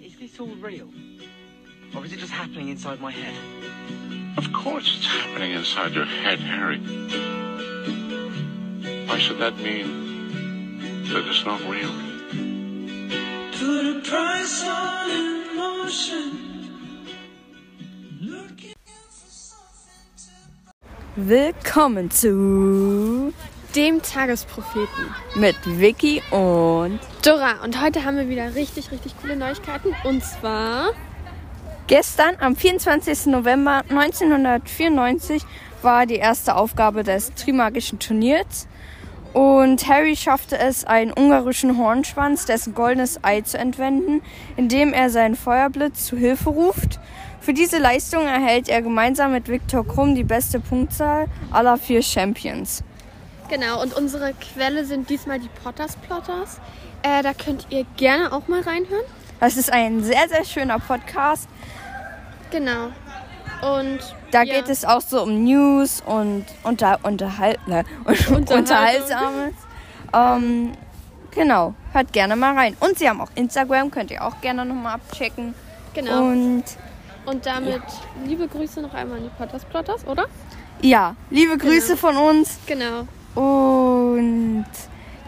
Is this all real? Or is it just happening inside my head? Of course it's happening inside your head, Harry. Why should that mean that it's not real? Put a price on emotion. Looking for something to Willkommen zu dem Tagespropheten. mit Vicky und Dora, und heute haben wir wieder richtig, richtig coole Neuigkeiten. Und zwar, gestern am 24. November 1994 war die erste Aufgabe des Trimagischen Turniers und Harry schaffte es, einen ungarischen Hornschwanz, dessen goldenes Ei zu entwenden, indem er seinen Feuerblitz zu Hilfe ruft. Für diese Leistung erhält er gemeinsam mit Viktor Krumm die beste Punktzahl aller vier Champions. Genau, und unsere Quelle sind diesmal die Potters Plotters. Äh, da könnt ihr gerne auch mal reinhören. Das ist ein sehr, sehr schöner Podcast. Genau. Und Da ja, geht es auch so um News und unter, unterhal ne, Unterhaltsames. Ähm, genau, hört gerne mal rein. Und sie haben auch Instagram, könnt ihr auch gerne nochmal abchecken. Genau. Und Und damit liebe Grüße noch einmal an die Potters Plotters, oder? ja, liebe Grüße von uns. Genau. Und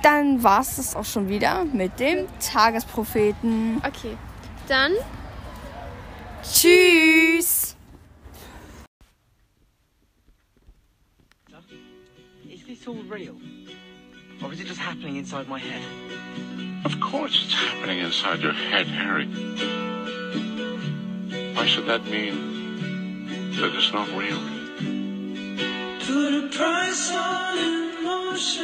dann war es das auch schon wieder mit dem Tagespropheten. Okay. Dann Tschüss! Is this all real? Or is it just happening inside my head? Of course it's happening inside your head, Harry. Why should that mean that it's not real? put a price on 不是